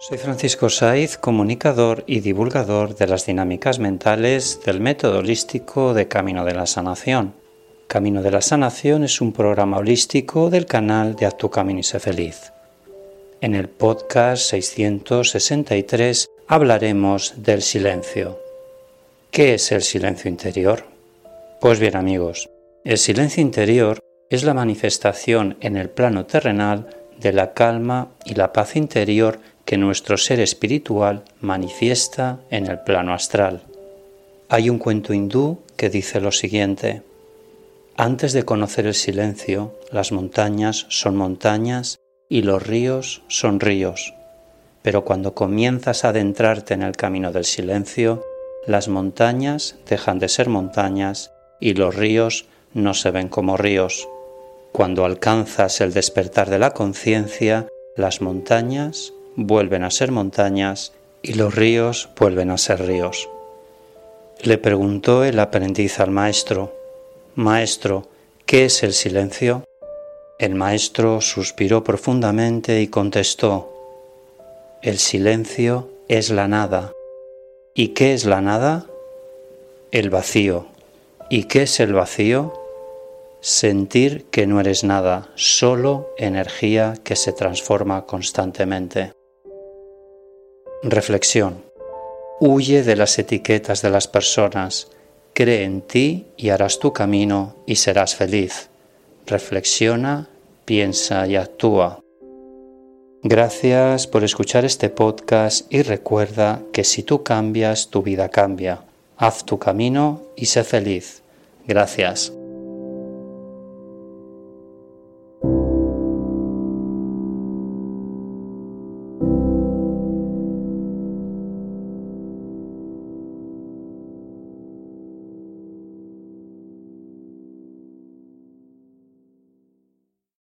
Soy Francisco Saiz, comunicador y divulgador de las dinámicas mentales del método holístico de Camino de la Sanación. Camino de la Sanación es un programa holístico del canal de Actu Camino y Sé Feliz. En el podcast 663 hablaremos del silencio. ¿Qué es el silencio interior? Pues bien amigos, el silencio interior es la manifestación en el plano terrenal de la calma y la paz interior que nuestro ser espiritual manifiesta en el plano astral. Hay un cuento hindú que dice lo siguiente. Antes de conocer el silencio, las montañas son montañas y los ríos son ríos. Pero cuando comienzas a adentrarte en el camino del silencio, las montañas dejan de ser montañas y los ríos no se ven como ríos. Cuando alcanzas el despertar de la conciencia, las montañas vuelven a ser montañas y los ríos vuelven a ser ríos. Le preguntó el aprendiz al maestro, Maestro, ¿qué es el silencio? El maestro suspiró profundamente y contestó, El silencio es la nada. ¿Y qué es la nada? El vacío. ¿Y qué es el vacío? Sentir que no eres nada, solo energía que se transforma constantemente. Reflexión. Huye de las etiquetas de las personas. Cree en ti y harás tu camino y serás feliz. Reflexiona, piensa y actúa. Gracias por escuchar este podcast y recuerda que si tú cambias, tu vida cambia. Haz tu camino y sé feliz. Gracias.